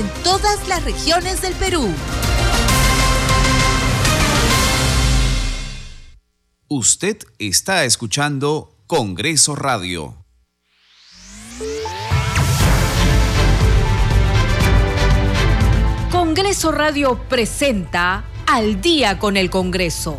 en todas las regiones del Perú. Usted está escuchando Congreso Radio. Congreso Radio presenta Al día con el Congreso.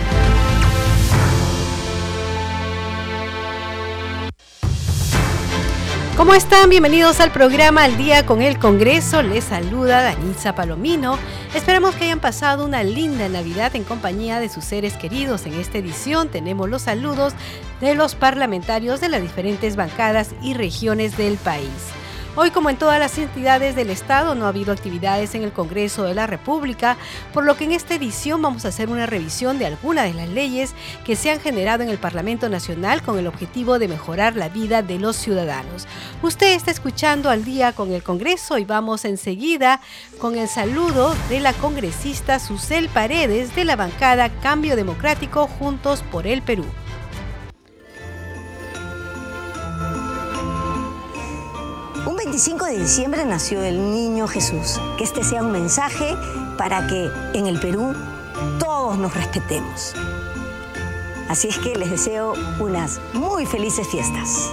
¿Cómo están? Bienvenidos al programa Al Día con el Congreso. Les saluda Danisa Palomino. Esperamos que hayan pasado una linda Navidad en compañía de sus seres queridos. En esta edición tenemos los saludos de los parlamentarios de las diferentes bancadas y regiones del país. Hoy, como en todas las entidades del Estado, no ha habido actividades en el Congreso de la República, por lo que en esta edición vamos a hacer una revisión de algunas de las leyes que se han generado en el Parlamento Nacional con el objetivo de mejorar la vida de los ciudadanos. Usted está escuchando al día con el Congreso y vamos enseguida con el saludo de la congresista Susel Paredes de la bancada Cambio Democrático Juntos por el Perú. 25 de diciembre nació el niño Jesús. Que este sea un mensaje para que en el Perú todos nos respetemos. Así es que les deseo unas muy felices fiestas.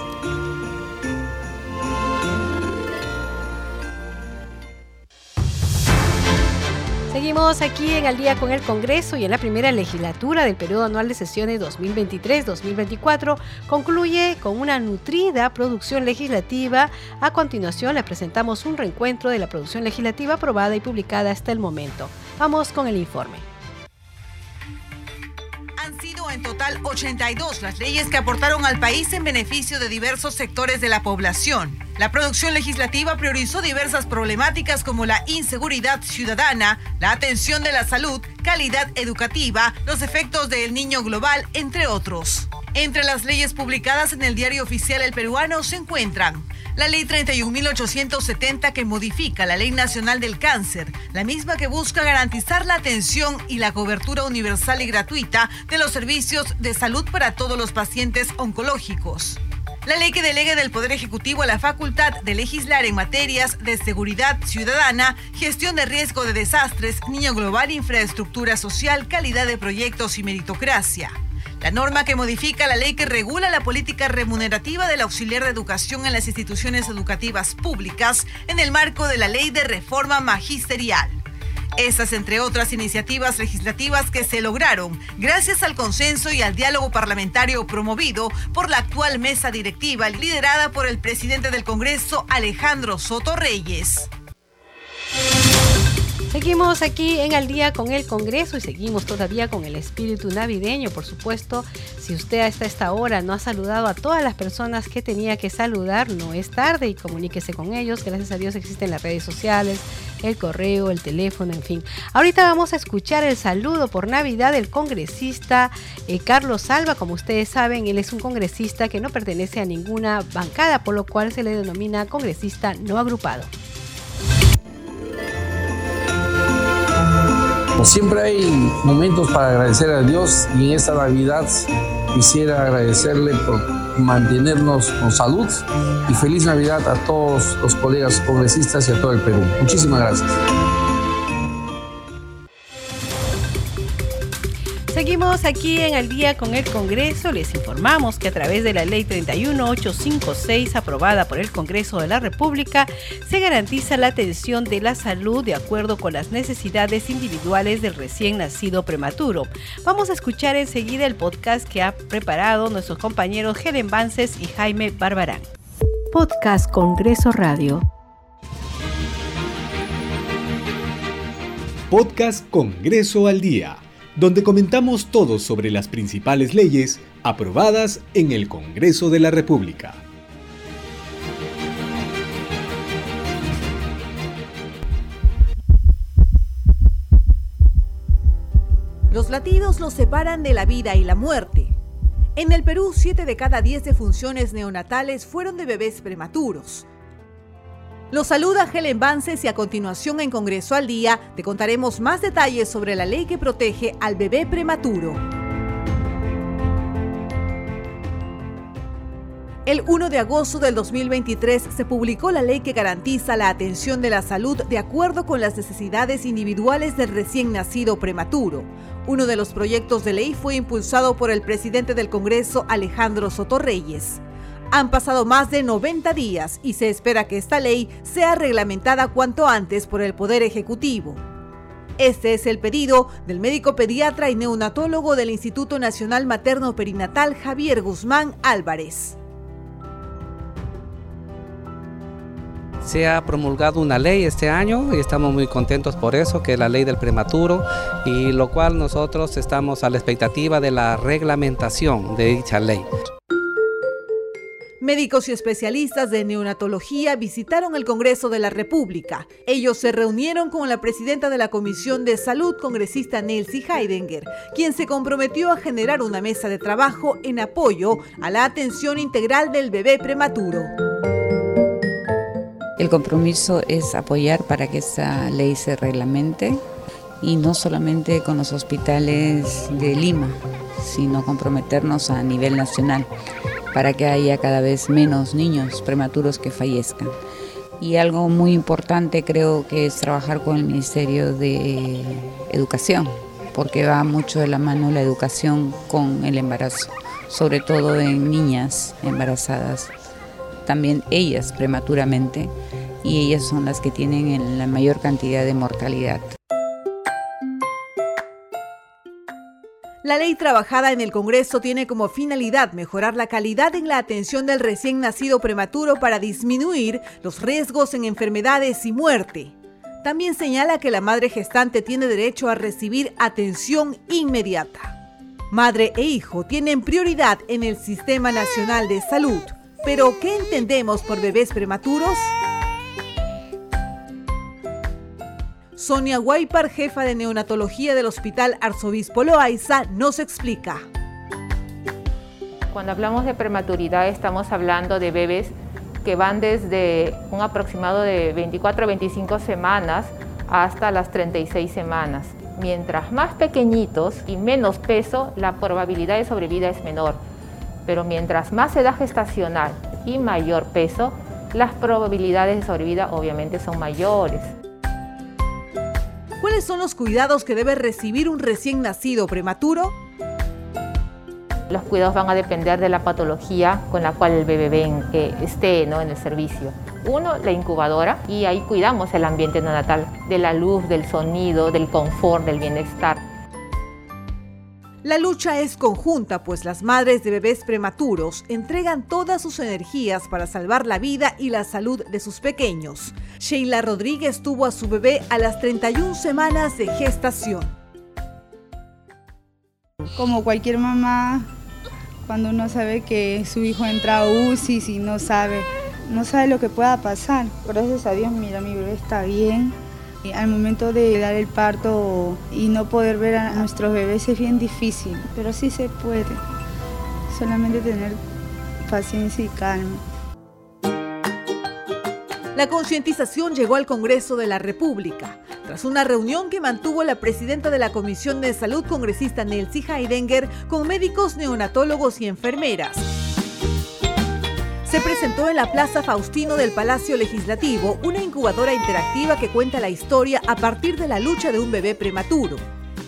Seguimos aquí en Al día con el Congreso y en la primera legislatura del periodo anual de sesiones 2023-2024 concluye con una nutrida producción legislativa. A continuación le presentamos un reencuentro de la producción legislativa aprobada y publicada hasta el momento. Vamos con el informe en total 82 las leyes que aportaron al país en beneficio de diversos sectores de la población. La producción legislativa priorizó diversas problemáticas como la inseguridad ciudadana, la atención de la salud, calidad educativa, los efectos del niño global, entre otros. Entre las leyes publicadas en el diario oficial El Peruano se encuentran la Ley 31.870 que modifica la Ley Nacional del Cáncer, la misma que busca garantizar la atención y la cobertura universal y gratuita de los servicios de salud para todos los pacientes oncológicos. La ley que delega del Poder Ejecutivo la facultad de legislar en materias de seguridad ciudadana, gestión de riesgo de desastres, niño global, infraestructura social, calidad de proyectos y meritocracia. La norma que modifica la ley que regula la política remunerativa del auxiliar de educación en las instituciones educativas públicas en el marco de la ley de reforma magisterial. Esas, entre otras iniciativas legislativas que se lograron gracias al consenso y al diálogo parlamentario promovido por la actual mesa directiva liderada por el presidente del Congreso, Alejandro Soto Reyes. Seguimos aquí en Al día con el Congreso y seguimos todavía con el espíritu navideño, por supuesto. Si usted hasta esta hora no ha saludado a todas las personas que tenía que saludar, no es tarde y comuníquese con ellos. Gracias a Dios existen las redes sociales, el correo, el teléfono, en fin. Ahorita vamos a escuchar el saludo por Navidad del congresista eh, Carlos Salva. Como ustedes saben, él es un congresista que no pertenece a ninguna bancada, por lo cual se le denomina congresista no agrupado. Siempre hay momentos para agradecer a Dios y en esta Navidad quisiera agradecerle por mantenernos con salud y feliz Navidad a todos los colegas congresistas y a todo el Perú. Muchísimas gracias. Seguimos aquí en Al día con el Congreso. Les informamos que a través de la Ley 31856 aprobada por el Congreso de la República se garantiza la atención de la salud de acuerdo con las necesidades individuales del recién nacido prematuro. Vamos a escuchar enseguida el podcast que ha preparado nuestros compañeros Helen Vances y Jaime Barbarán. Podcast Congreso Radio podcast Congreso al Día, donde comentamos todo sobre las principales leyes aprobadas en el Congreso de la República. Los latidos nos separan de la vida y la muerte. En el Perú, 7 de cada 10 defunciones neonatales fueron de bebés prematuros. Los saluda Helen Vances y a continuación en Congreso al Día te contaremos más detalles sobre la ley que protege al bebé prematuro. El 1 de agosto del 2023 se publicó la ley que garantiza la atención de la salud de acuerdo con las necesidades individuales del recién nacido prematuro. Uno de los proyectos de ley fue impulsado por el presidente del Congreso, Alejandro Sotorreyes. Han pasado más de 90 días y se espera que esta ley sea reglamentada cuanto antes por el Poder Ejecutivo. Este es el pedido del médico pediatra y neonatólogo del Instituto Nacional Materno Perinatal Javier Guzmán Álvarez. Se ha promulgado una ley este año y estamos muy contentos por eso, que es la ley del prematuro, y lo cual nosotros estamos a la expectativa de la reglamentación de dicha ley. Médicos y especialistas de neonatología visitaron el Congreso de la República. Ellos se reunieron con la presidenta de la Comisión de Salud, congresista Nelsie Heidenger, quien se comprometió a generar una mesa de trabajo en apoyo a la atención integral del bebé prematuro. El compromiso es apoyar para que esta ley se reglamente y no solamente con los hospitales de Lima, sino comprometernos a nivel nacional para que haya cada vez menos niños prematuros que fallezcan. Y algo muy importante creo que es trabajar con el Ministerio de Educación, porque va mucho de la mano la educación con el embarazo, sobre todo en niñas embarazadas, también ellas prematuramente, y ellas son las que tienen la mayor cantidad de mortalidad. La ley trabajada en el Congreso tiene como finalidad mejorar la calidad en la atención del recién nacido prematuro para disminuir los riesgos en enfermedades y muerte. También señala que la madre gestante tiene derecho a recibir atención inmediata. Madre e hijo tienen prioridad en el Sistema Nacional de Salud. Pero, ¿qué entendemos por bebés prematuros? Sonia Guaypar, jefa de neonatología del Hospital Arzobispo Loaiza, nos explica. Cuando hablamos de prematuridad estamos hablando de bebés que van desde un aproximado de 24 a 25 semanas hasta las 36 semanas. Mientras más pequeñitos y menos peso, la probabilidad de sobrevida es menor. Pero mientras más edad gestacional y mayor peso, las probabilidades de sobrevida obviamente son mayores. ¿Cuáles son los cuidados que debe recibir un recién nacido prematuro? Los cuidados van a depender de la patología con la cual el bebé ven, que esté en el servicio. Uno, la incubadora, y ahí cuidamos el ambiente neonatal, de la luz, del sonido, del confort, del bienestar. La lucha es conjunta, pues las madres de bebés prematuros entregan todas sus energías para salvar la vida y la salud de sus pequeños. Sheila Rodríguez tuvo a su bebé a las 31 semanas de gestación. Como cualquier mamá, cuando uno sabe que su hijo entra a UCI y no sabe, no sabe lo que pueda pasar. Gracias a Dios, mira, mi bebé está bien al momento de dar el parto y no poder ver a nuestros bebés es bien difícil, pero sí se puede. Solamente tener paciencia y calma. La concientización llegó al Congreso de la República tras una reunión que mantuvo la presidenta de la Comisión de Salud congresista Nelsie Heidenger con médicos neonatólogos y enfermeras se presentó en la Plaza Faustino del Palacio Legislativo una incubadora interactiva que cuenta la historia a partir de la lucha de un bebé prematuro.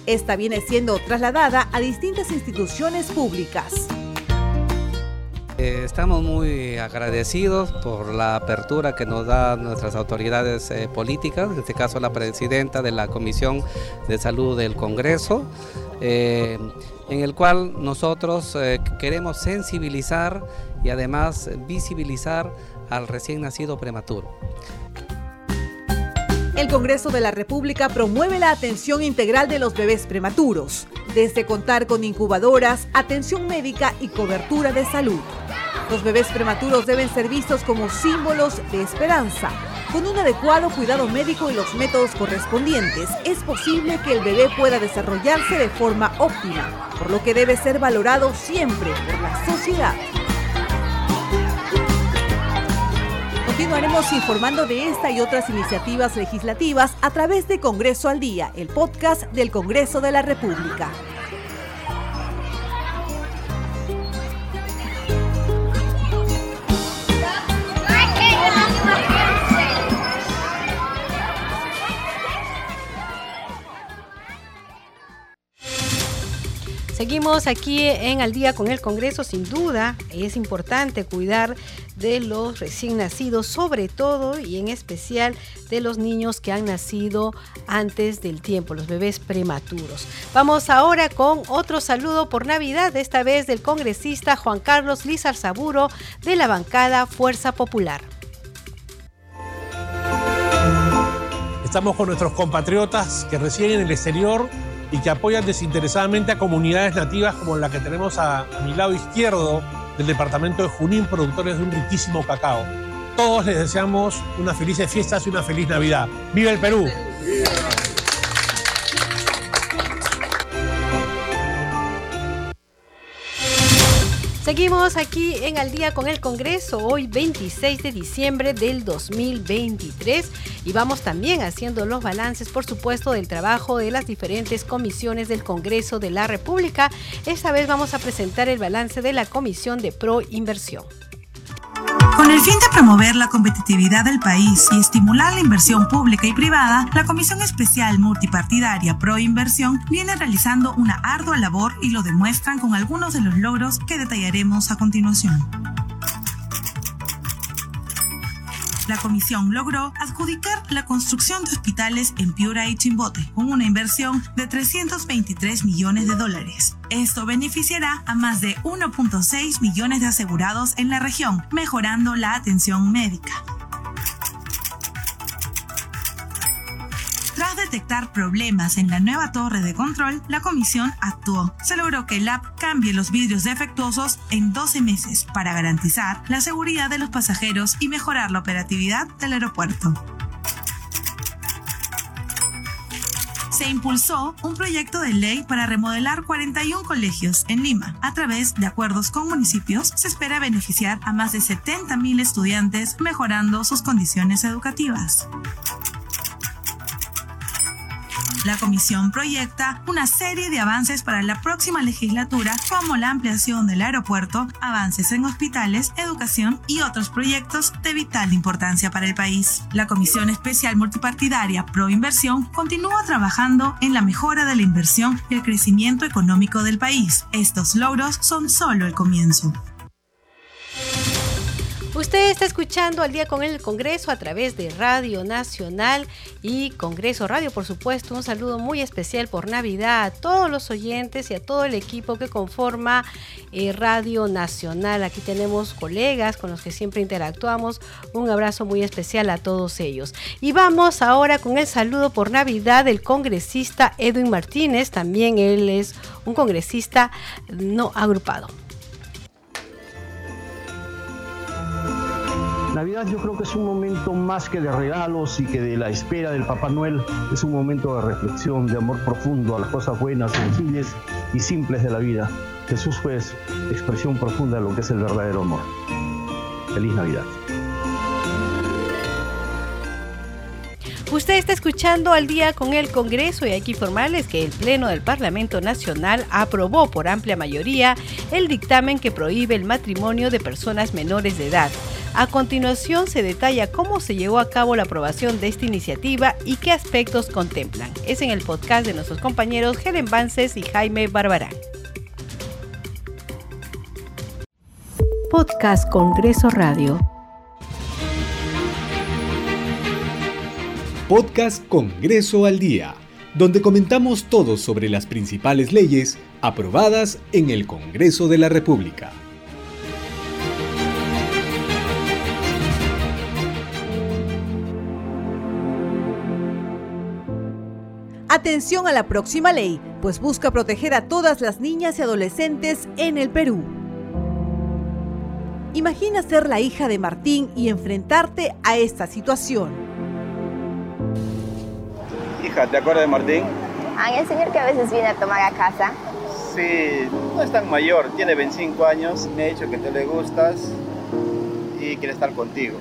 Esta viene siendo trasladada a distintas instituciones públicas. Eh, estamos muy agradecidos por la apertura que nos dan nuestras autoridades eh, políticas, en este caso la presidenta de la Comisión de Salud del Congreso, eh, en el cual nosotros queremos sensibilizar y además visibilizar al recién nacido prematuro. El Congreso de la República promueve la atención integral de los bebés prematuros, desde contar con incubadoras, atención médica y cobertura de salud. Los bebés prematuros deben ser vistos como símbolos de esperanza. Con un adecuado cuidado médico y los métodos correspondientes, es posible que el bebé pueda desarrollarse de forma óptima, por lo que debe ser valorado siempre por la sociedad. Continuaremos informando de esta y otras iniciativas legislativas a través de Congreso al Día, el podcast del Congreso de la República. Seguimos aquí en Al día con el Congreso. Sin duda, es importante cuidar de los recién nacidos, sobre todo y en especial de los niños que han nacido antes del tiempo, los bebés prematuros. Vamos ahora con otro saludo por Navidad, esta vez del congresista Juan Carlos Lizar Saburo de la bancada Fuerza Popular. Estamos con nuestros compatriotas que residen en el exterior y que apoyan desinteresadamente a comunidades nativas como la que tenemos a, mi lado izquierdo del departamento de Junín, productores de un riquísimo cacao. Todos les deseamos unas felices fiestas y una feliz Navidad. ¡Viva el Perú! Seguimos aquí en Al día con el Congreso, hoy 26 de diciembre del 2023 y vamos también haciendo los balances, por supuesto, del trabajo de las diferentes comisiones del Congreso de la República. Esta vez vamos a presentar el balance de la Comisión de Pro Inversión. Con el fin de promover la competitividad del país y estimular la inversión pública y privada, la Comisión Especial Multipartidaria Pro Inversión viene realizando una ardua labor y lo demuestran con algunos de los logros que detallaremos a continuación. La comisión logró adjudicar la construcción de hospitales en Piura y Chimbote con una inversión de 323 millones de dólares. Esto beneficiará a más de 1.6 millones de asegurados en la región, mejorando la atención médica. Detectar problemas en la nueva torre de control, la comisión actuó. Se logró que el app cambie los vidrios defectuosos en 12 meses para garantizar la seguridad de los pasajeros y mejorar la operatividad del aeropuerto. se impulsó un proyecto de ley para remodelar 41 colegios en Lima. A través de acuerdos con municipios, se espera beneficiar a más de 70.000 estudiantes mejorando sus condiciones educativas. La comisión proyecta una serie de avances para la próxima legislatura, como la ampliación del aeropuerto, avances en hospitales, educación y otros proyectos de vital importancia para el país. La Comisión Especial Multipartidaria Pro Inversión continúa trabajando en la mejora de la inversión y el crecimiento económico del país. Estos logros son solo el comienzo. Usted está escuchando al día con el Congreso a través de Radio Nacional y Congreso Radio, por supuesto. Un saludo muy especial por Navidad a todos los oyentes y a todo el equipo que conforma eh, Radio Nacional. Aquí tenemos colegas con los que siempre interactuamos. Un abrazo muy especial a todos ellos. Y vamos ahora con el saludo por Navidad del congresista Edwin Martínez. También él es un congresista no agrupado. Navidad yo creo que es un momento más que de regalos y que de la espera del Papá Noel, es un momento de reflexión, de amor profundo a las cosas buenas, sencillas y simples de la vida. Jesús fue expresión profunda de lo que es el verdadero amor. Feliz Navidad. Usted está escuchando al día con el Congreso y hay que informarles que el Pleno del Parlamento Nacional aprobó por amplia mayoría el dictamen que prohíbe el matrimonio de personas menores de edad. A continuación se detalla cómo se llevó a cabo la aprobación de esta iniciativa y qué aspectos contemplan. Es en el podcast de nuestros compañeros Helen Vances y Jaime Barbarán. Podcast Congreso Radio. Podcast Congreso al Día, donde comentamos todo sobre las principales leyes aprobadas en el Congreso de la República. Atención a la próxima ley, pues busca proteger a todas las niñas y adolescentes en el Perú. Imagina ser la hija de Martín y enfrentarte a esta situación. Hija, ¿te acuerdas de Martín? Ay, el señor que a veces viene a tomar a casa. Sí, no es tan mayor, tiene 25 años, me ha dicho que te le gustas y quiere estar contigo.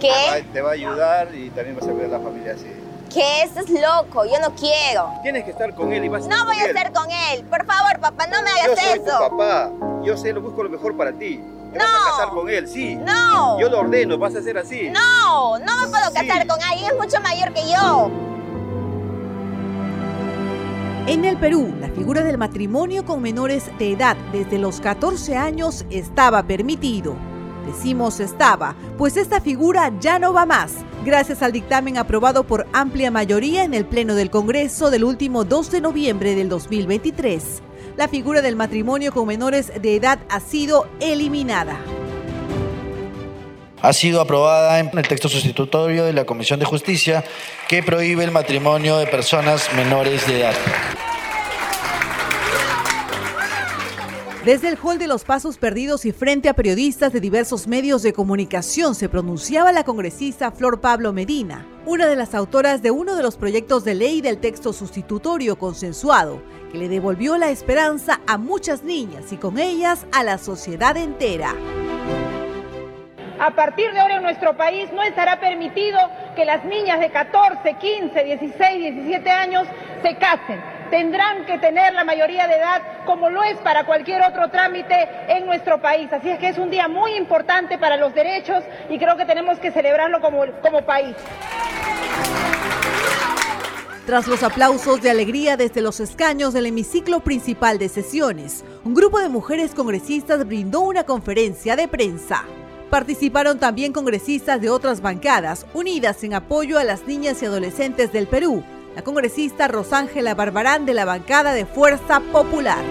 ¿Qué? Te va a ayudar y también vas a ver a la familia así. ¿Qué? Estás loco, yo no quiero. Tienes que estar con él y vas a No voy a estar con él. Por favor, papá, no me hagas yo soy eso. Tu papá, yo sé, lo busco lo mejor para ti. Te no. vas a casar con él, sí. No. Yo lo ordeno, vas a hacer así. No, no me puedo casar con alguien, es mucho mayor que yo. En el Perú, la figura del matrimonio con menores de edad desde los 14 años estaba permitido. Decimos estaba, pues esta figura ya no va más, gracias al dictamen aprobado por amplia mayoría en el Pleno del Congreso del último 2 de noviembre del 2023. La figura del matrimonio con menores de edad ha sido eliminada. Ha sido aprobada en el texto sustitutorio de la Comisión de Justicia que prohíbe el matrimonio de personas menores de edad. Desde el hall de los Pasos Perdidos y frente a periodistas de diversos medios de comunicación se pronunciaba la congresista Flor Pablo Medina, una de las autoras de uno de los proyectos de ley del texto sustitutorio consensuado, que le devolvió la esperanza a muchas niñas y con ellas a la sociedad entera. A partir de ahora en nuestro país no estará permitido que las niñas de 14, 15, 16, 17 años se casen tendrán que tener la mayoría de edad como lo es para cualquier otro trámite en nuestro país. Así es que es un día muy importante para los derechos y creo que tenemos que celebrarlo como, como país. Tras los aplausos de alegría desde los escaños del hemiciclo principal de sesiones, un grupo de mujeres congresistas brindó una conferencia de prensa. Participaron también congresistas de otras bancadas unidas en apoyo a las niñas y adolescentes del Perú, la congresista Rosángela Barbarán de la bancada de Fuerza Popular.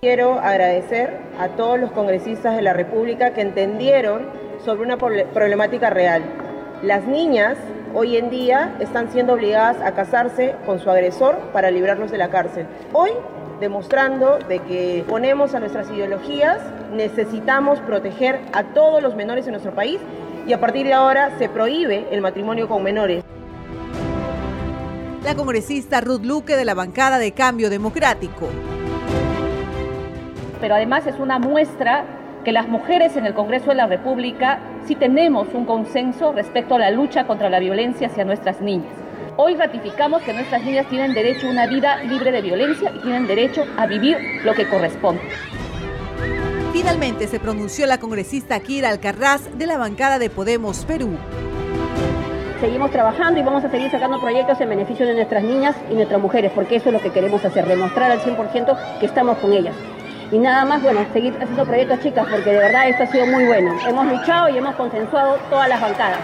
Quiero agradecer a todos los congresistas de la República que entendieron sobre una problemática real. Las niñas hoy en día están siendo obligadas a casarse con su agresor para librarlos de la cárcel. Hoy demostrando de que ponemos a nuestras ideologías, necesitamos proteger a todos los menores en nuestro país y a partir de ahora se prohíbe el matrimonio con menores. La congresista Ruth Luque de la bancada de Cambio Democrático. Pero además es una muestra que las mujeres en el Congreso de la República sí tenemos un consenso respecto a la lucha contra la violencia hacia nuestras niñas. Hoy ratificamos que nuestras niñas tienen derecho a una vida libre de violencia y tienen derecho a vivir lo que corresponde. Finalmente se pronunció la congresista Kira Alcarraz de la bancada de Podemos Perú. Seguimos trabajando y vamos a seguir sacando proyectos en beneficio de nuestras niñas y nuestras mujeres, porque eso es lo que queremos hacer, demostrar al 100% que estamos con ellas. Y nada más, bueno, seguir haciendo proyectos, chicas, porque de verdad esto ha sido muy bueno. Hemos luchado y hemos consensuado todas las bancadas.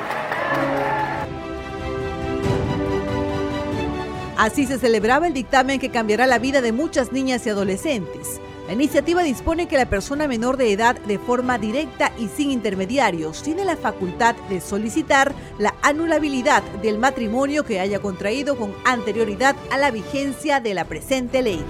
Así se celebraba el dictamen que cambiará la vida de muchas niñas y adolescentes. La iniciativa dispone que la persona menor de edad de forma directa y sin intermediarios tiene la facultad de solicitar la anulabilidad del matrimonio que haya contraído con anterioridad a la vigencia de la presente ley.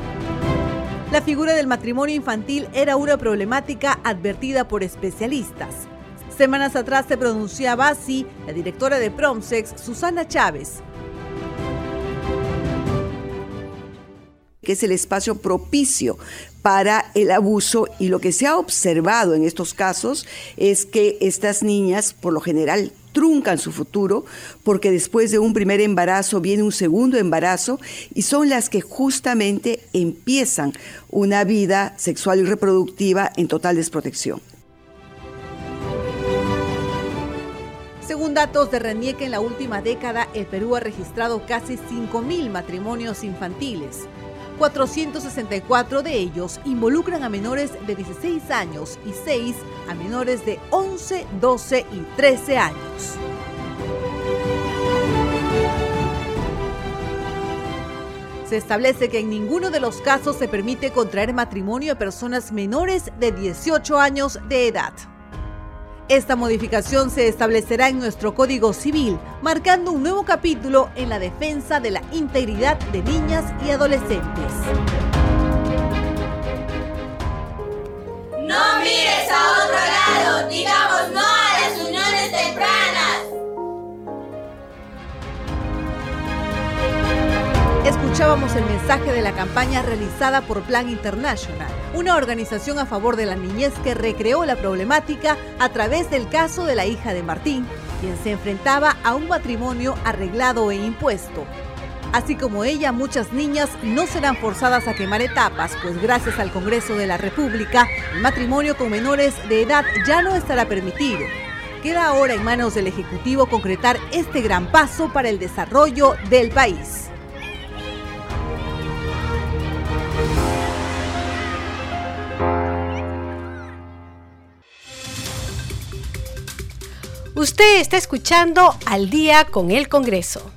La figura del matrimonio infantil era una problemática advertida por especialistas. Semanas atrás se pronunciaba así la directora de Promsex, Susana Chávez, que es el espacio propicio para el abuso y lo que se ha observado en estos casos es que estas niñas por lo general truncan su futuro porque después de un primer embarazo viene un segundo embarazo y son las que justamente empiezan una vida sexual y reproductiva en total desprotección. Según datos de RENIEC, en la última década el Perú ha registrado casi 5.000 matrimonios infantiles. 464 de ellos involucran a menores de 16 años y 6 a menores de 11, 12 y 13 años. Se establece que en ninguno de los casos se permite contraer matrimonio a personas menores de 18 años de edad. Esta modificación se establecerá en nuestro Código Civil, marcando un nuevo capítulo en la defensa de la integridad de niñas y adolescentes. No mires a otro lado, digamos no Escuchábamos el mensaje de la campaña realizada por Plan International, una organización a favor de la niñez que recreó la problemática a través del caso de la hija de Martín, quien se enfrentaba a un matrimonio arreglado e impuesto. Así como ella, muchas niñas no serán forzadas a quemar etapas, pues gracias al Congreso de la República, el matrimonio con menores de edad ya no estará permitido. Queda ahora en manos del Ejecutivo concretar este gran paso para el desarrollo del país. Usted está escuchando Al día con el Congreso.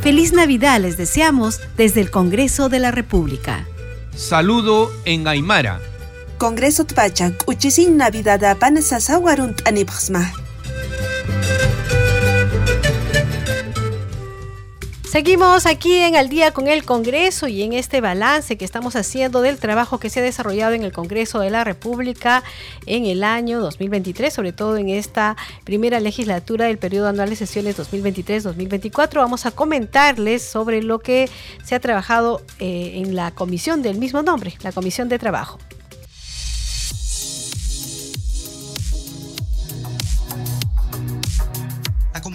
Feliz Navidad les deseamos desde el Congreso de la República. Saludo en Aymara. Congreso Tpachak, Uchisin Navidad Sasawarunt Anipxma. Seguimos aquí en Al día con el Congreso y en este balance que estamos haciendo del trabajo que se ha desarrollado en el Congreso de la República en el año 2023, sobre todo en esta primera legislatura del periodo anual de sesiones 2023-2024. Vamos a comentarles sobre lo que se ha trabajado eh, en la comisión del mismo nombre, la Comisión de Trabajo.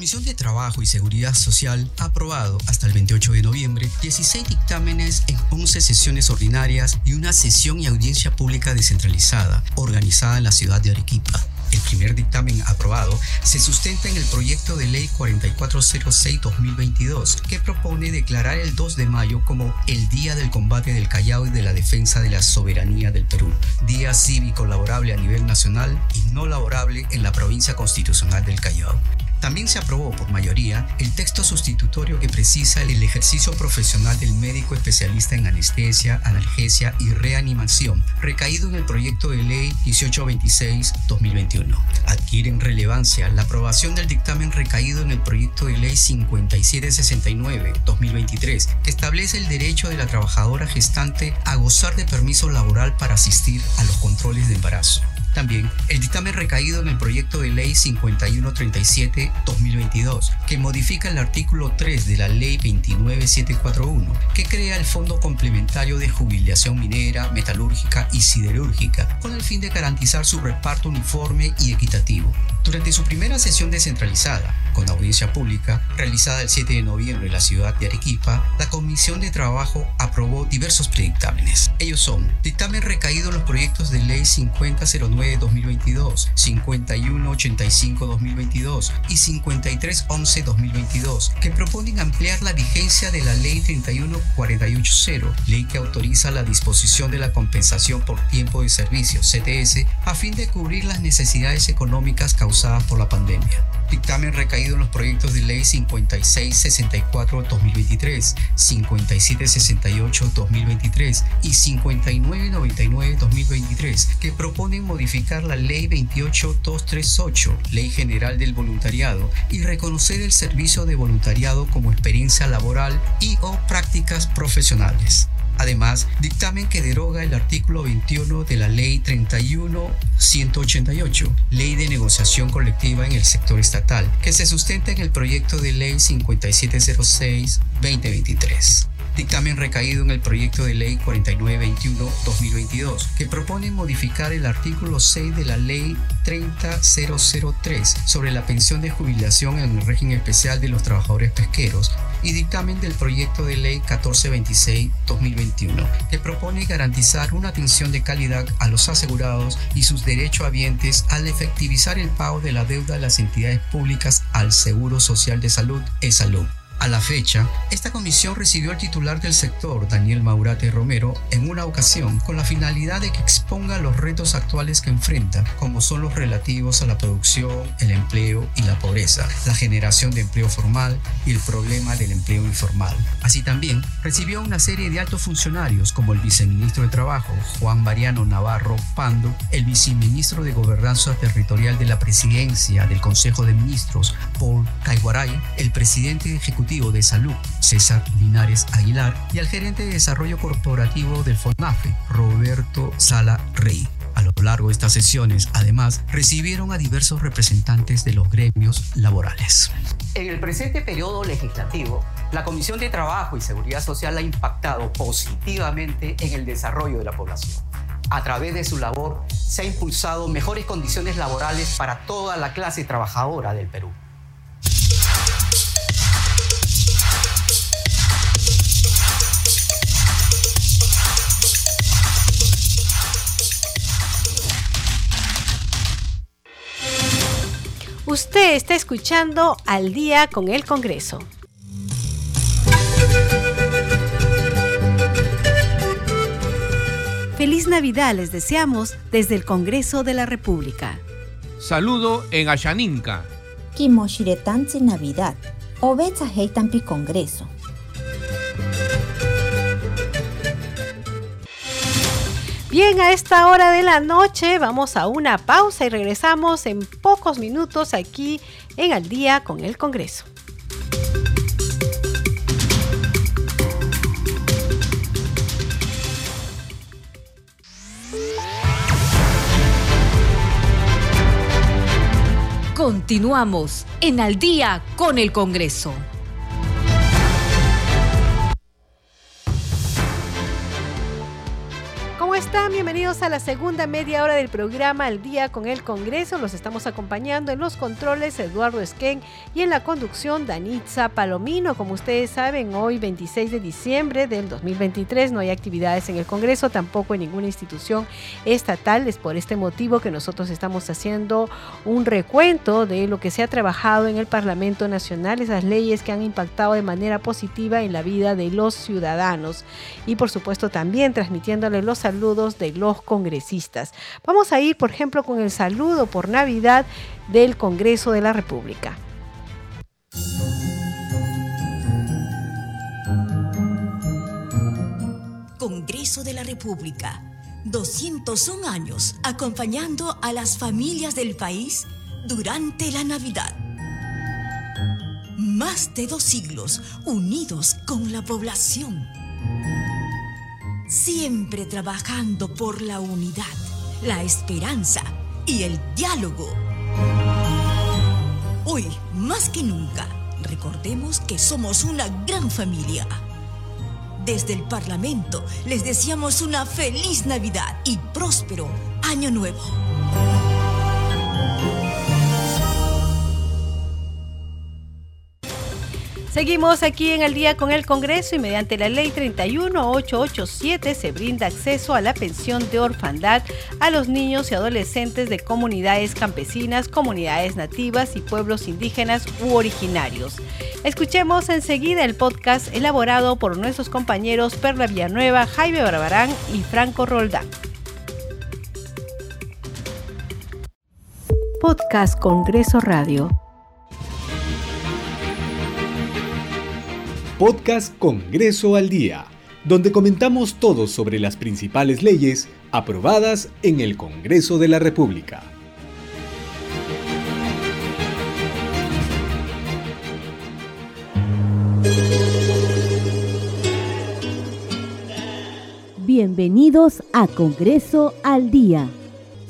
Comisión de Trabajo y Seguridad Social ha aprobado hasta el 28 de noviembre 16 dictámenes en 11 sesiones ordinarias y una sesión y audiencia pública descentralizada organizada en la ciudad de Arequipa. El primer dictamen aprobado se sustenta en el proyecto de ley 4406-2022 que propone declarar el 2 de mayo como el Día del Combate del Callao y de la Defensa de la Soberanía del Perú, día cívico laborable a nivel nacional y no laborable en la provincia constitucional del Callao. También se aprobó por mayoría el texto sustitutorio que precisa el ejercicio profesional del médico especialista en anestesia, analgesia y reanimación, recaído en el proyecto de ley 1826-2021. Adquieren relevancia la aprobación del dictamen recaído en el proyecto de ley 5769-2023, que establece el derecho de la trabajadora gestante a gozar de permiso laboral para asistir a los controles de embarazo. También el dictamen recaído en el proyecto de ley 5137-2022, que modifica el artículo 3 de la ley 29741, que crea el Fondo Complementario de Jubilación Minera, Metalúrgica y Siderúrgica, con el fin de garantizar su reparto uniforme y equitativo. Durante su primera sesión descentralizada, con audiencia pública, realizada el 7 de noviembre en la ciudad de Arequipa, la Comisión de Trabajo aprobó diversos predictámenes. Ellos son dictamen recaído en los proyectos de ley 5009-2022, 5185-2022 y 5311-2022, que proponen ampliar la vigencia de la ley 31480, ley que autoriza la disposición de la compensación por tiempo de servicio, CTS, a fin de cubrir las necesidades económicas causadas por la pandemia. Dictamen recaído en los proyectos de ley 5664-2023, 5768-2023 y 5999-2023, que proponen modificar la ley 28238, Ley General del Voluntariado, y reconocer el servicio de voluntariado como experiencia laboral y o prácticas profesionales. Además, dictamen que deroga el artículo 21 de la Ley 31-188, Ley de Negociación Colectiva en el Sector Estatal, que se sustenta en el proyecto de Ley 5706-2023 dictamen recaído en el proyecto de ley 4921-2022, que propone modificar el artículo 6 de la ley 30003 sobre la pensión de jubilación en el régimen especial de los trabajadores pesqueros y dictamen del proyecto de ley 1426-2021, que propone garantizar una atención de calidad a los asegurados y sus derechohabientes al efectivizar el pago de la deuda de las entidades públicas al Seguro Social de Salud, e-Salud A la fecha, esta comisión recibió al titular del sector, Daniel Maurate Romero, en una ocasión con la finalidad de que exponga los retos actuales que enfrenta, como son los relativos a la producción, el empleo y la pobreza, la generación de empleo formal y el problema del empleo informal. Así también, recibió una serie de altos funcionarios como el viceministro de Trabajo, Juan Mariano Navarro Pando, el viceministro de Gobernanza Territorial de la Presidencia del Consejo de Ministros, Paul Caiguaray, el presidente ejecutivo de Salud, César Linares Aguilar, y al gerente de Desarrollo Corporativo del FONAFE, Roberto Sala Rey. A lo largo de estas sesiones, además, recibieron a diversos representantes de los gremios laborales. En el presente periodo legislativo, la Comisión de Trabajo y Seguridad Social ha impactado positivamente en el desarrollo de la población. A través de su labor, se ha impulsado mejores condiciones laborales para toda la clase trabajadora del Perú. Usted está escuchando Al día con el Congreso. Feliz Navidad les deseamos desde el Congreso de la República. Saludo en Ayaninka. Kimoshiretanzi Navidad. Obecha Heitampi Congreso. Bien, a esta hora de la noche vamos a una pausa y regresamos en pocos minutos aquí en Al día con el Congreso. Continuamos en Al día con el Congreso. Están? Bienvenidos a la segunda media hora del programa Al Día con el Congreso. Los estamos acompañando en los controles Eduardo Esquén y en la conducción Danitza Palomino. Como ustedes saben, hoy 26 de diciembre del 2023 no hay actividades en el Congreso, tampoco en ninguna institución estatal. Es por este motivo que nosotros estamos haciendo un recuento de lo que se ha trabajado en el Parlamento Nacional, esas leyes que han impactado de manera positiva en la vida de los ciudadanos y por supuesto también transmitiéndole los saludos de los congresistas. Vamos a ir, por ejemplo, con el saludo por Navidad del Congreso de la República. Congreso de la República. 201 años acompañando a las familias del país durante la Navidad. Más de dos siglos unidos con la población siempre trabajando por la unidad, la esperanza y el diálogo. Hoy, más que nunca, recordemos que somos una gran familia. Desde el Parlamento les deseamos una feliz Navidad y próspero Año Nuevo. Seguimos aquí en el día con el Congreso y mediante la ley 31887 se brinda acceso a la pensión de orfandad a los niños y adolescentes de comunidades campesinas, comunidades nativas y pueblos indígenas u originarios. Escuchemos enseguida el podcast elaborado por nuestros compañeros Perla Villanueva, Jaime Barbarán y Franco Roldán. Podcast Congreso Radio Podcast Congreso al Día, donde comentamos todo sobre las principales leyes aprobadas en el Congreso de la República. Bienvenidos a Congreso al Día.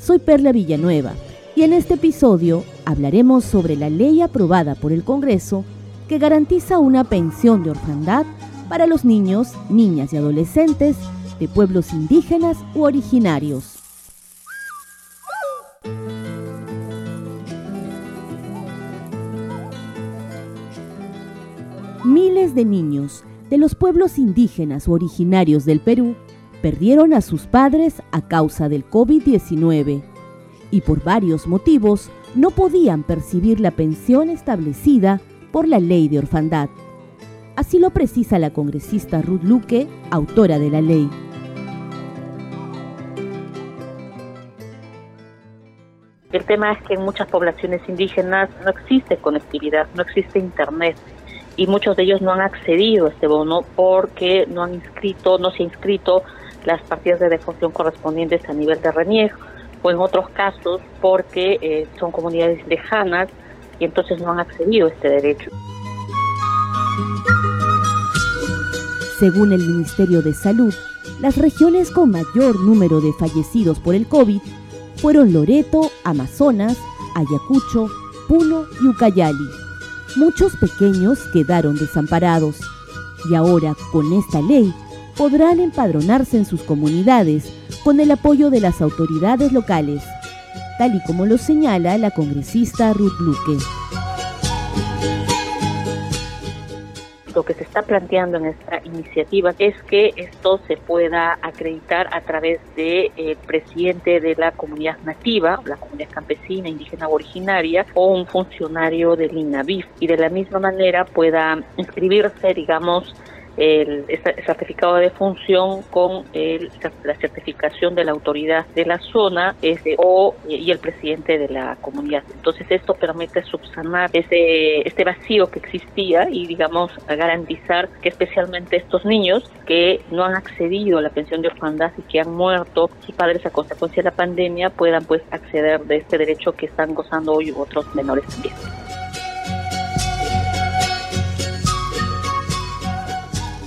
Soy Perla Villanueva y en este episodio hablaremos sobre la ley aprobada por el Congreso que garantiza una pensión de orfandad para los niños, niñas y adolescentes de pueblos indígenas u originarios. Miles de niños de los pueblos indígenas u originarios del Perú perdieron a sus padres a causa del COVID-19 y por varios motivos no podían percibir la pensión establecida por la ley de orfandad. Así lo precisa la congresista Ruth Luque, autora de la ley. El tema es que en muchas poblaciones indígenas no existe conectividad, no existe internet y muchos de ellos no han accedido a este bono porque no han inscrito, no se han inscrito las partidas de defunción correspondientes a nivel de reniego o en otros casos porque eh, son comunidades lejanas y entonces no han accedido a este derecho. Según el Ministerio de Salud, las regiones con mayor número de fallecidos por el COVID fueron Loreto, Amazonas, Ayacucho, Puno y Ucayali. Muchos pequeños quedaron desamparados y ahora con esta ley podrán empadronarse en sus comunidades con el apoyo de las autoridades locales, tal y como lo señala la congresista Ruth Luque. lo que se está planteando en esta iniciativa es que esto se pueda acreditar a través del de, presidente de la comunidad nativa, la comunidad campesina, indígena o originaria, o un funcionario del INAVIF, y de la misma manera pueda inscribirse, digamos, el, certificado de función con la certificación de la autoridad de la zona este, o y el presidente de la comunidad. Entonces esto permite subsanar ese este vacío que existía y digamos garantizar que especialmente estos niños que no han accedido a la pensión de orfandad y que han muerto sus padres a consecuencia de la pandemia puedan pues acceder de este derecho que están gozando hoy otros menores también.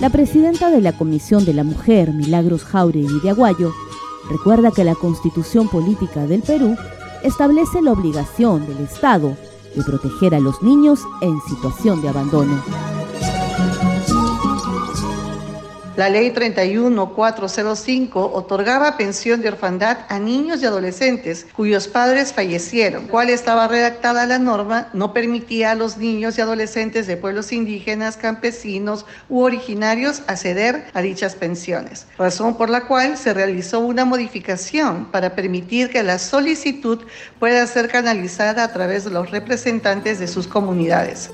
La presidenta de la Comisión de la Mujer, Milagros Jauregui de Aguayo, recuerda que la Constitución Política del Perú establece la obligación del Estado de proteger a los niños en situación de abandono. La ley 31405 otorgaba pensión de orfandad a niños y adolescentes cuyos padres fallecieron. Cual estaba redactada la norma, no permitía a los niños y adolescentes de pueblos indígenas, campesinos u originarios acceder a dichas pensiones, razón por la cual se realizó una modificación para permitir que la solicitud pueda ser canalizada a través de los representantes de sus comunidades.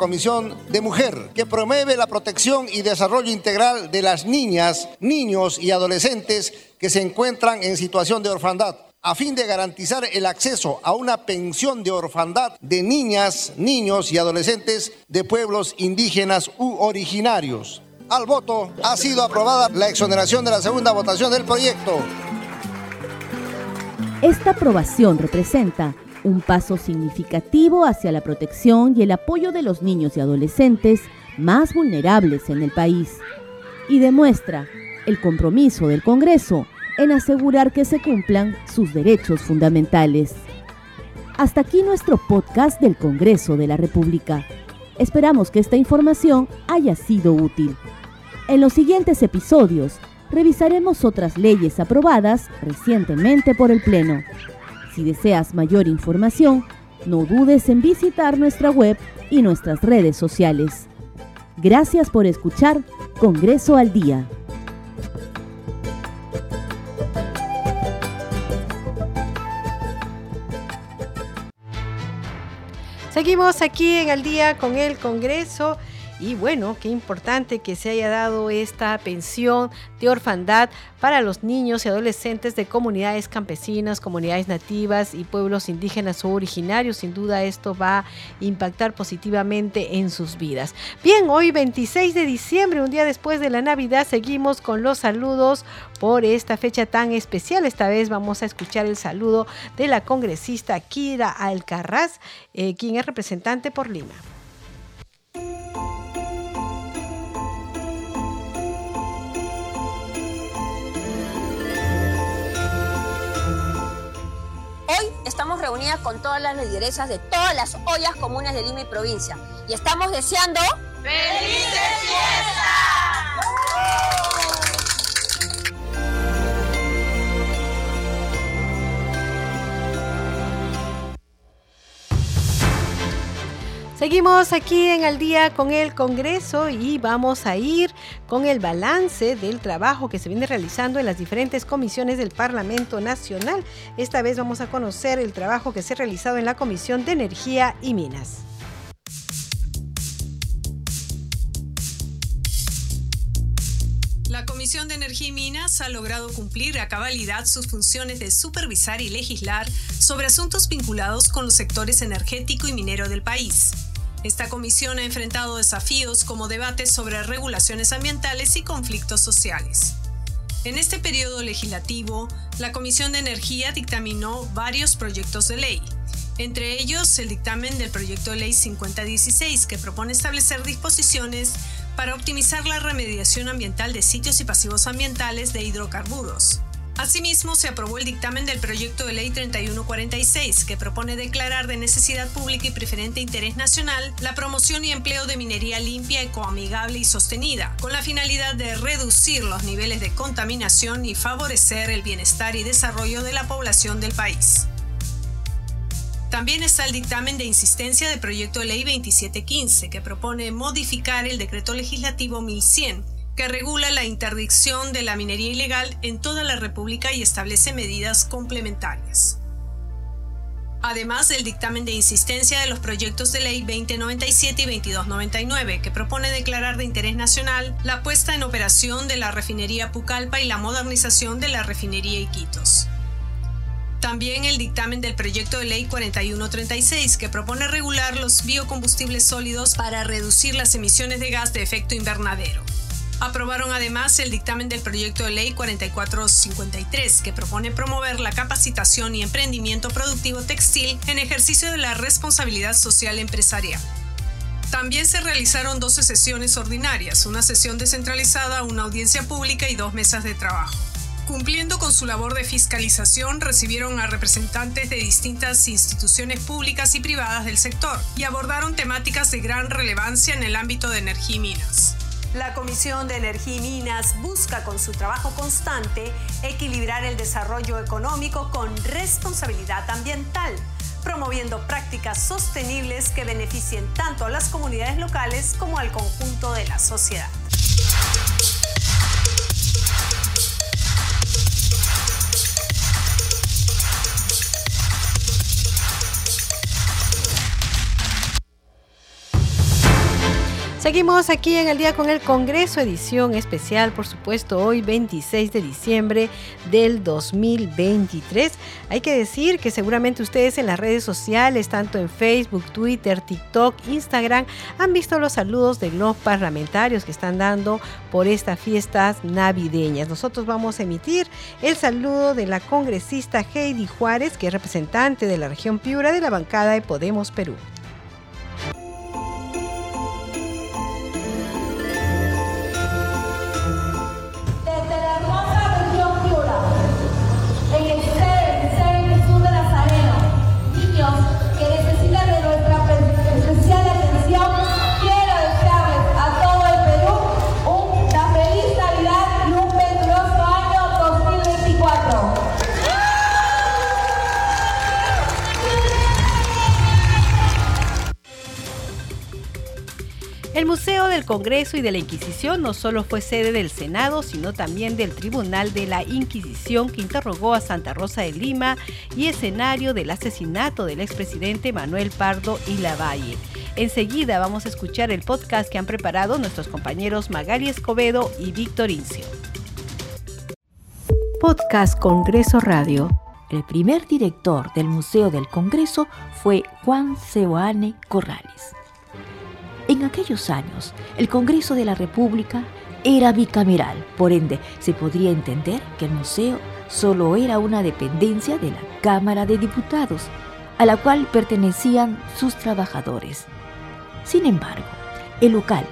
Comisión de Mujer, que promueve la protección y desarrollo integral de las niñas, niños y adolescentes que se encuentran en situación de orfandad a fin de garantizar el acceso a una pensión de orfandad de niñas, niños y adolescentes de pueblos indígenas u originarios. Al voto ha sido aprobada la exoneración de la segunda votación del proyecto. Esta aprobación representa un paso significativo hacia la protección y el apoyo de los niños y adolescentes más vulnerables en el país y demuestra el compromiso del Congreso en asegurar que se cumplan sus derechos fundamentales. Hasta aquí nuestro podcast del Congreso de la República. Esperamos que esta información haya sido útil. En los siguientes episodios revisaremos otras leyes aprobadas recientemente por el Pleno. Si deseas mayor información, no dudes en visitar nuestra web y nuestras redes sociales. Gracias por escuchar Congreso al Día. Seguimos aquí en Al Día con el Congreso. Y bueno, qué importante que se haya dado esta pensión de orfandad para los niños y adolescentes de comunidades campesinas, comunidades nativas y pueblos indígenas o originarios. Sin duda esto va a impactar positivamente en sus vidas. Bien, hoy 26 de diciembre, un día después de la Navidad, seguimos con los saludos por esta fecha tan especial. Esta vez vamos a escuchar el saludo de la congresista Kira Alcarraz, eh, quien es representante por Lima. Hoy estamos reunidas con todas las lideresas de todas las ollas comunes de Lima y provincia y estamos deseando ¡Felices fiestas! Seguimos aquí en Al día con el Congreso y vamos a ir con el balance del trabajo que se viene realizando en las diferentes comisiones del Parlamento Nacional. Esta vez vamos a conocer el trabajo que se ha realizado en la Comisión de Energía y Minas. Comisión de Energía y Minas ha logrado cumplir a cabalidad sus funciones de supervisar y legislar sobre asuntos vinculados con los sectores energético y minero del país. Esta comisión ha enfrentado desafíos como debates sobre regulaciones ambientales y conflictos sociales. En este periodo legislativo, la Comisión de Energía dictaminó varios proyectos de ley, entre ellos el dictamen del proyecto de ley 5016 que propone establecer disposiciones para optimizar la remediación ambiental de sitios y pasivos ambientales de hidrocarburos. Asimismo, se aprobó el dictamen del proyecto de ley 3146, que propone declarar de necesidad pública y preferente interés nacional la promoción y empleo de minería limpia, ecoamigable y sostenida, con la finalidad de reducir los niveles de contaminación y favorecer el bienestar y desarrollo de la población del país. También está el dictamen de insistencia del proyecto de ley 2715, que propone modificar el decreto legislativo 1100, que regula la interdicción de la minería ilegal en toda la República y establece medidas complementarias. Además del dictamen de insistencia de los proyectos de ley 2097 y 2299, que propone declarar de interés nacional la puesta en operación de la refinería Pucallpa y la modernización de la refinería Iquitos. También el dictamen del proyecto de ley 4136 que propone regular los biocombustibles sólidos para reducir las emisiones de gas de efecto invernadero. Aprobaron además el dictamen del proyecto de ley 4453 que propone promover la capacitación y emprendimiento productivo textil en ejercicio de la responsabilidad social empresarial. También se realizaron 12 sesiones ordinarias, una sesión descentralizada, una audiencia pública y dos mesas de trabajo. Cumpliendo con su labor de fiscalización, recibieron a representantes de distintas instituciones públicas y privadas del sector y abordaron temáticas de gran relevancia en el ámbito de energía y minas. La Comisión de Energía y Minas busca con su trabajo constante equilibrar el desarrollo económico con responsabilidad ambiental, promoviendo prácticas sostenibles que beneficien tanto a las comunidades locales como al conjunto de la sociedad. Seguimos aquí en el día con el Congreso, edición especial, por supuesto, hoy 26 de diciembre del 2023. Hay que decir que seguramente ustedes en las redes sociales, tanto en Facebook, Twitter, TikTok, Instagram, han visto los saludos de los parlamentarios que están dando por estas fiestas navideñas. Nosotros vamos a emitir el saludo de la congresista Heidi Juárez, que es representante de la región Piura de la bancada de Podemos Perú. El Museo del Congreso y de la Inquisición no solo fue sede del Senado, sino también del Tribunal de la Inquisición que interrogó a Santa Rosa de Lima y escenario del asesinato del expresidente Manuel Pardo y Lavalle. Enseguida vamos a escuchar el podcast que han preparado nuestros compañeros Magali Escobedo y Víctor Incio. Podcast Congreso Radio. El primer director del Museo del Congreso fue Juan Seoane Corrales. En aquellos años, el Congreso de la República era bicameral, por ende, se podría entender que el museo solo era una dependencia de la Cámara de Diputados, a la cual pertenecían sus trabajadores. Sin embargo, el local,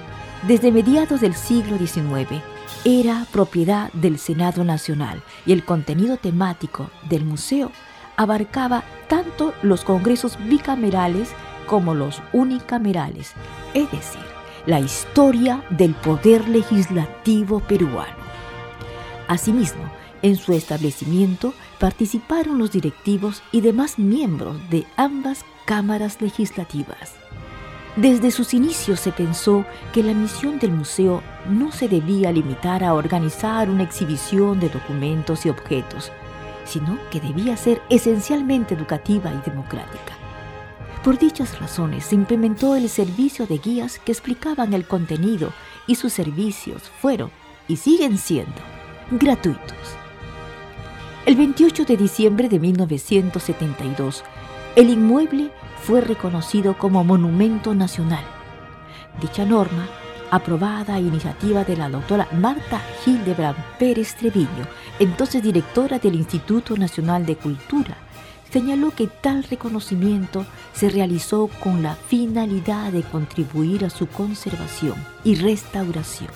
desde mediados del siglo XIX, era propiedad del Senado Nacional y el contenido temático del museo abarcaba tanto los congresos bicamerales como los unicamerales, es decir, la historia del poder legislativo peruano. Asimismo, en su establecimiento participaron los directivos y demás miembros de ambas cámaras legislativas. Desde sus inicios se pensó que la misión del museo no se debía limitar a organizar una exhibición de documentos y objetos, sino que debía ser esencialmente educativa y democrática. Por dichas razones se implementó el servicio de guías que explicaban el contenido y sus servicios fueron y siguen siendo gratuitos. El 28 de diciembre de 1972, el inmueble fue reconocido como Monumento Nacional. Dicha norma, aprobada a iniciativa de la doctora Marta Hildebrand Pérez Treviño, entonces directora del Instituto Nacional de Cultura, señaló que tal reconocimiento se realizó con la finalidad de contribuir a su conservación y restauración.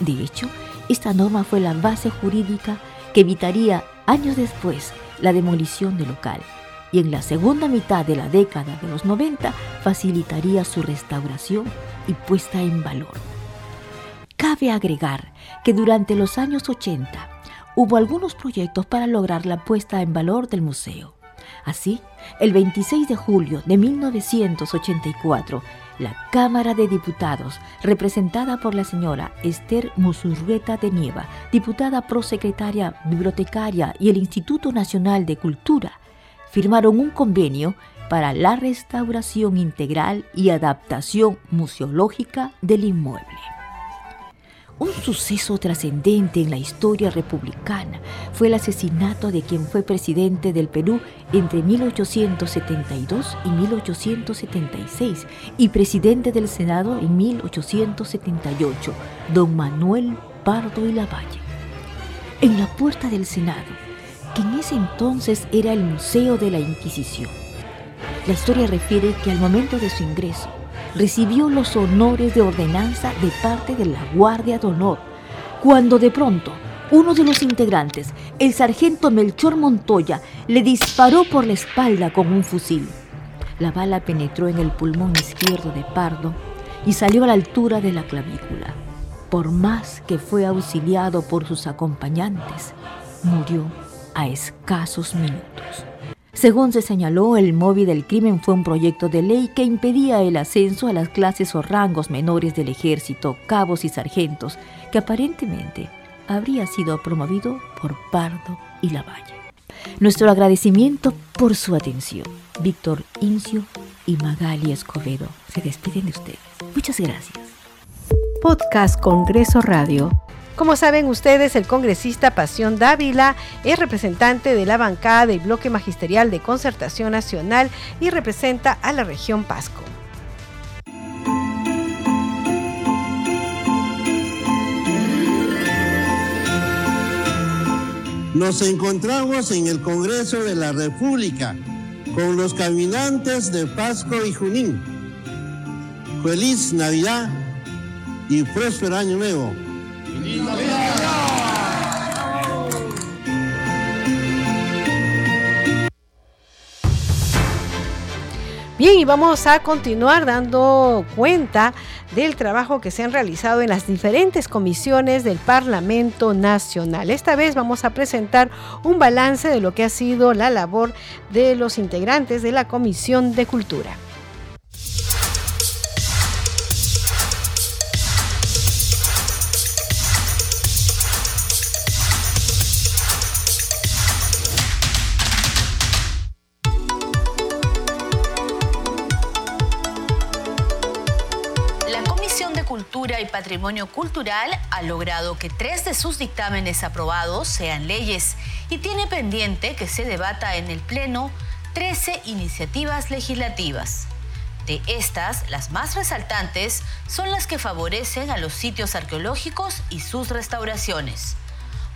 De hecho, esta norma fue la base jurídica que evitaría años después la demolición del local y en la segunda mitad de la década de los 90 facilitaría su restauración y puesta en valor. Cabe agregar que durante los años 80 hubo algunos proyectos para lograr la puesta en valor del museo. Así, el 26 de julio de 1984, la Cámara de Diputados, representada por la señora Esther Musurreta de Nieva, diputada prosecretaria bibliotecaria y el Instituto Nacional de Cultura, firmaron un convenio para la restauración integral y adaptación museológica del inmueble. Un suceso trascendente en la historia republicana fue el asesinato de quien fue presidente del Perú entre 1872 y 1876 y presidente del Senado en 1878, don Manuel Pardo y Lavalle. En la puerta del Senado, que en ese entonces era el Museo de la Inquisición, la historia refiere que al momento de su ingreso, recibió los honores de ordenanza de parte de la Guardia de Honor, cuando de pronto uno de los integrantes, el sargento Melchor Montoya, le disparó por la espalda con un fusil. La bala penetró en el pulmón izquierdo de Pardo y salió a la altura de la clavícula. Por más que fue auxiliado por sus acompañantes, murió a escasos minutos. Según se señaló, el móvil del crimen fue un proyecto de ley que impedía el ascenso a las clases o rangos menores del ejército, cabos y sargentos, que aparentemente habría sido promovido por Pardo y Lavalle. Nuestro agradecimiento por su atención. Víctor Incio y Magali Escobedo se despiden de ustedes. Muchas gracias. Podcast Congreso Radio como saben ustedes, el congresista Pasión Dávila es representante de la bancada del Bloque Magisterial de Concertación Nacional y representa a la región Pasco. Nos encontramos en el Congreso de la República con los caminantes de Pasco y Junín. Feliz Navidad y próspero Año Nuevo. Bien, y vamos a continuar dando cuenta del trabajo que se han realizado en las diferentes comisiones del Parlamento Nacional. Esta vez vamos a presentar un balance de lo que ha sido la labor de los integrantes de la Comisión de Cultura. Patrimonio Cultural ha logrado que tres de sus dictámenes aprobados sean leyes y tiene pendiente que se debata en el Pleno 13 iniciativas legislativas. De estas, las más resaltantes son las que favorecen a los sitios arqueológicos y sus restauraciones.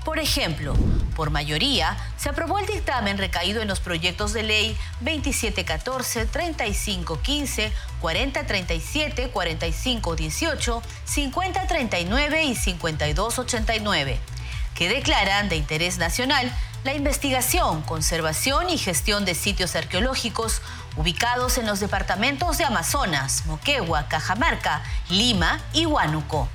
Por ejemplo, por mayoría, se aprobó el dictamen recaído en los proyectos de ley 2714, 3515, 4037, 4518, 5039 y 5289, que declaran de interés nacional la investigación, conservación y gestión de sitios arqueológicos ubicados en los departamentos de Amazonas, Moquegua, Cajamarca, Lima y Huánuco.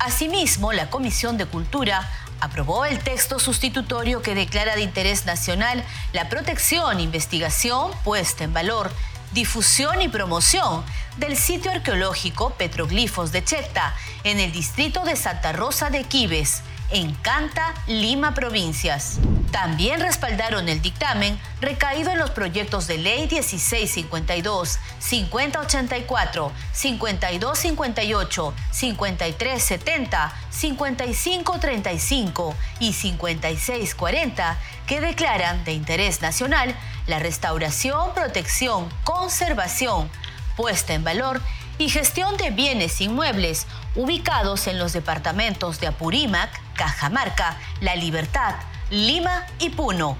Asimismo, la Comisión de Cultura aprobó el texto sustitutorio que declara de interés nacional la protección, investigación, puesta en valor, difusión y promoción del sitio arqueológico Petroglifos de Checta en el distrito de Santa Rosa de Quibes, en Canta, Lima, provincias. También respaldaron el dictamen recaído en los proyectos de ley 1652, 5084, 5258, 5370, 5535 y 5640 que declaran de interés nacional la restauración, protección, conservación, puesta en valor y gestión de bienes inmuebles ubicados en los departamentos de Apurímac, Cajamarca, La Libertad, Lima y Puno.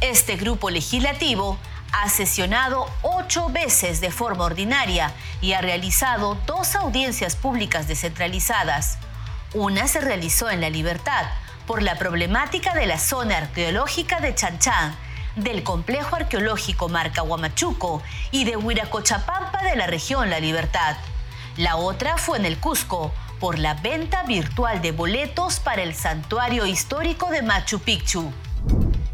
Este grupo legislativo ha sesionado ocho veces de forma ordinaria y ha realizado dos audiencias públicas descentralizadas. Una se realizó en La Libertad por la problemática de la zona arqueológica de Chanchán, del complejo arqueológico Marca Huamachuco y de Huiracochapampa de la región La Libertad. La otra fue en el Cusco por la venta virtual de boletos para el santuario histórico de Machu Picchu.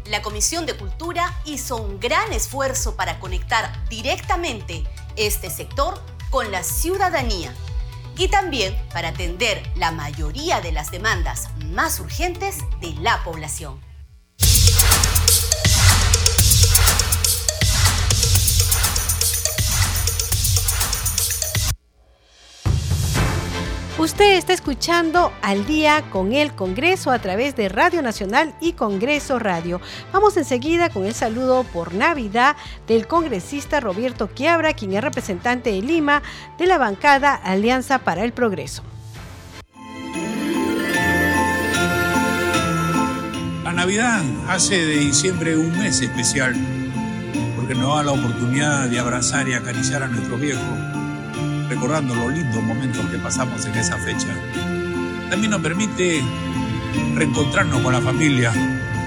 La Comisión de Cultura hizo un gran esfuerzo para conectar directamente este sector con la ciudadanía y también para atender la mayoría de las demandas más urgentes de la población. Usted está escuchando al día con el Congreso a través de Radio Nacional y Congreso Radio. Vamos enseguida con el saludo por Navidad del congresista Roberto Quiabra, quien es representante de Lima de la bancada Alianza para el Progreso. La Navidad hace de diciembre un mes especial, porque nos da la oportunidad de abrazar y acariciar a nuestros viejos recordando los lindos momentos que pasamos en esa fecha. También nos permite reencontrarnos con la familia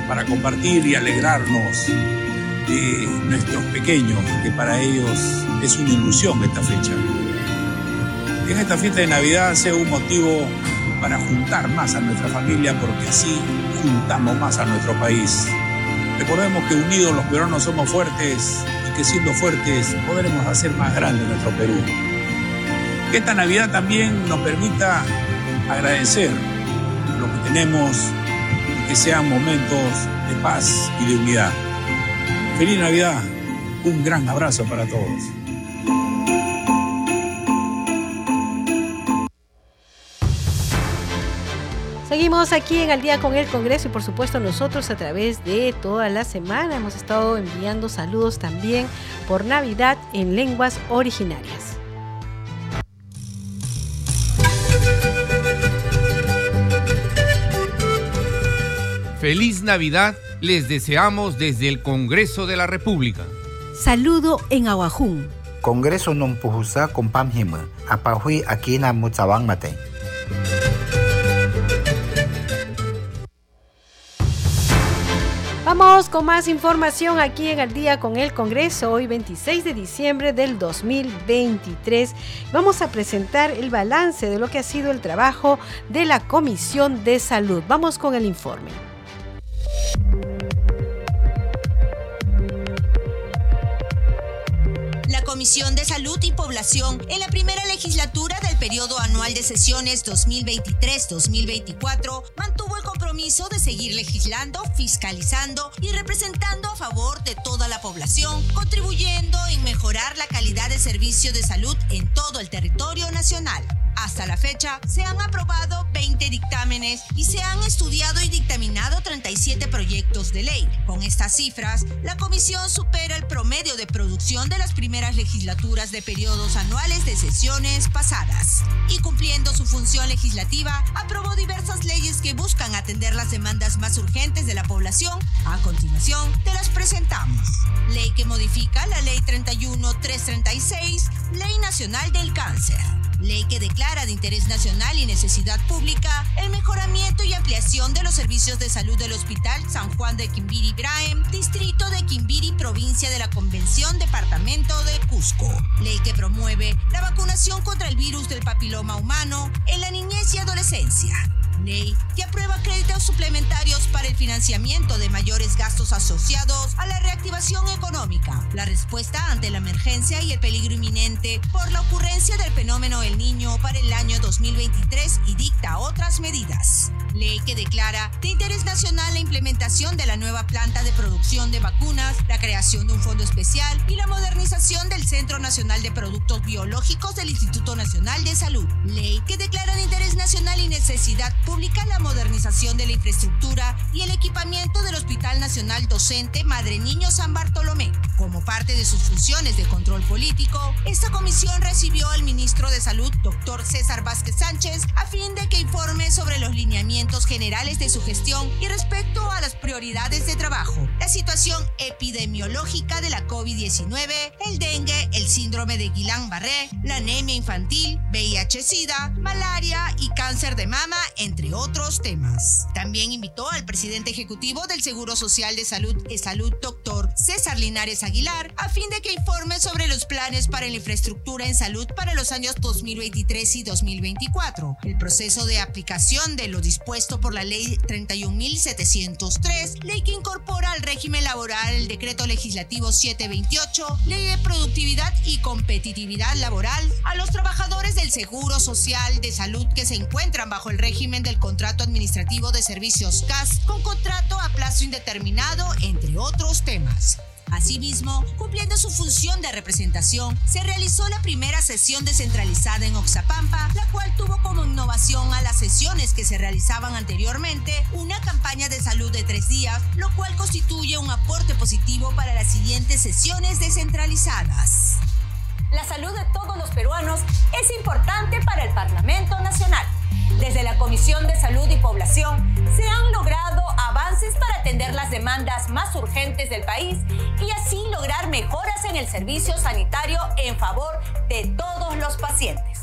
para compartir y alegrarnos de nuestros pequeños, que para ellos es una ilusión esta fecha. Que esta fiesta de Navidad sea un motivo para juntar más a nuestra familia, porque así juntamos más a nuestro país. Recordemos que unidos los peruanos somos fuertes y que siendo fuertes podremos hacer más grande nuestro Perú que esta Navidad también nos permita agradecer lo que tenemos y que sean momentos de paz y de unidad. Feliz Navidad, un gran abrazo para todos. Seguimos aquí en Al día con el Congreso y por supuesto nosotros a través de toda la semana hemos estado enviando saludos también por Navidad en lenguas originarias. Feliz Navidad les deseamos desde el Congreso de la República. Saludo en Aguajún. Congreso non puhusa kompam hima, apahui akina mutsawang mate. Vamos con más información aquí en el día con el Congreso, hoy 26 de diciembre del 2023. Vamos a presentar el balance de lo que ha sido el trabajo de la Comisión de Salud. Vamos con el informe. La Comisión de Salud y Población en la primera legislatura del periodo anual de sesiones 2023-2024 mantuvo el compromiso de seguir legislando, fiscalizando y representando a favor de toda la población, contribuyendo en mejorar la calidad de servicio de salud en todo el territorio nacional. Hasta la fecha, se han aprobado 20 dictámenes y se han estudiado y dictaminado 37 proyectos de ley. Con estas cifras, la Comisión supera el promedio de producción de las primeras legislaturas de periodos anuales de sesiones pasadas. Y cumpliendo su función legislativa, aprobó diversas leyes que buscan atender las demandas más urgentes de la población. A continuación, te las presentamos. Ley que modifica la Ley 31336, Ley Nacional del Cáncer ley que declara de interés nacional y necesidad pública el mejoramiento y ampliación de los servicios de salud del Hospital San Juan de Quimbiri Braem, distrito de Quimbiri, provincia de la Convención, departamento de Cusco. Ley que promueve la vacunación contra el virus del papiloma humano en la niñez y adolescencia Ley que aprueba créditos suplementarios para el financiamiento de mayores gastos asociados a la reactivación económica, la respuesta ante la emergencia y el peligro inminente por la ocurrencia del fenómeno El Niño para el año 2023 y dicta otras medidas. Ley que declara de interés nacional la implementación de la nueva planta de producción de vacunas, la creación de un fondo especial y la modernización del Centro Nacional de Productos Biológicos del Instituto Nacional de Salud. Ley que declara de interés nacional y necesidad pública la modernización de la infraestructura y el equipamiento del Hospital Nacional Docente Madre Niño San Bartolomé. Como parte de sus funciones de control político, esta comisión recibió al ministro de Salud, doctor César Vázquez Sánchez, a fin de que informe sobre los lineamientos generales de su gestión y respecto a las prioridades de trabajo, la situación epidemiológica de la COVID-19, el dengue, el síndrome de Guillain-Barré, la anemia infantil, VIH-Sida, malaria y cáncer de mama, entre otros temas. También invitó al presidente ejecutivo del Seguro Social de Salud y Salud, doctor César Linares Aguilar, a fin de que informe sobre los planes para la infraestructura en salud para los años 2023 y 2024, el proceso de aplicación de lo dispuesto por la Ley 31.703, ley que incorpora al régimen laboral el Decreto Legislativo 728, Ley de Productividad y Competitividad Laboral, a los trabajadores del Seguro Social de Salud que se encuentran bajo el régimen del Contrato Administrativo de Servicios CAS con contrato a plazo indeterminado, entre otros temas. Asimismo, cumpliendo su función de representación, se realizó la primera sesión descentralizada en Oxapampa, la cual tuvo como innovación a las sesiones que se realizaban anteriormente una campaña de salud de tres días, lo cual constituye un aporte positivo para las siguientes sesiones descentralizadas. La salud de todos los peruanos es importante para el Parlamento Nacional. Desde la Comisión de Salud y Población se han logrado avances para atender las demandas más urgentes del país y así lograr mejoras en el servicio sanitario en favor de todos los pacientes.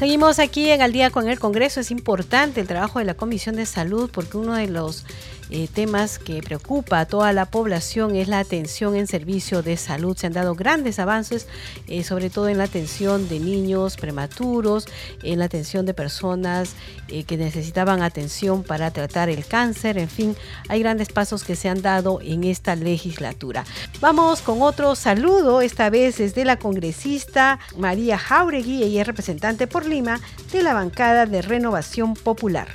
Seguimos aquí en Al día con el Congreso. Es importante el trabajo de la Comisión de Salud porque uno de los eh, temas que preocupa a toda la población es la atención en servicio de salud. Se han dado grandes avances, eh, sobre todo en la atención de niños prematuros, en la atención de personas eh, que necesitaban atención para tratar el cáncer. En fin, hay grandes pasos que se han dado en esta legislatura. Vamos con otro saludo, esta vez es de la congresista María Jauregui, ella es representante por Lima de la bancada de Renovación Popular.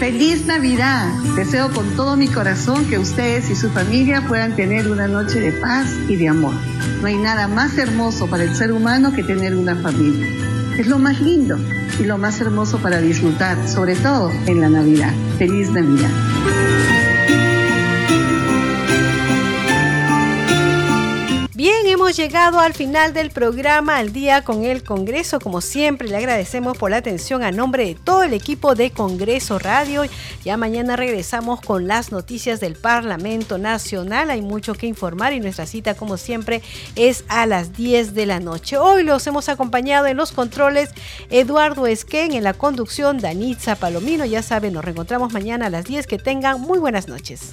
Feliz Navidad. Deseo con todo mi corazón que ustedes y su familia puedan tener una noche de paz y de amor. No hay nada más hermoso para el ser humano que tener una familia. Es lo más lindo y lo más hermoso para disfrutar, sobre todo en la Navidad. Feliz Navidad. Hemos llegado al final del programa Al día con el Congreso. Como siempre, le agradecemos por la atención a nombre de todo el equipo de Congreso Radio. Ya mañana regresamos con las noticias del Parlamento Nacional. Hay mucho que informar y nuestra cita, como siempre, es a las 10 de la noche. Hoy los hemos acompañado en los controles Eduardo Esquén, en la conducción Danitza Palomino. Ya saben, nos reencontramos mañana a las 10. Que tengan muy buenas noches.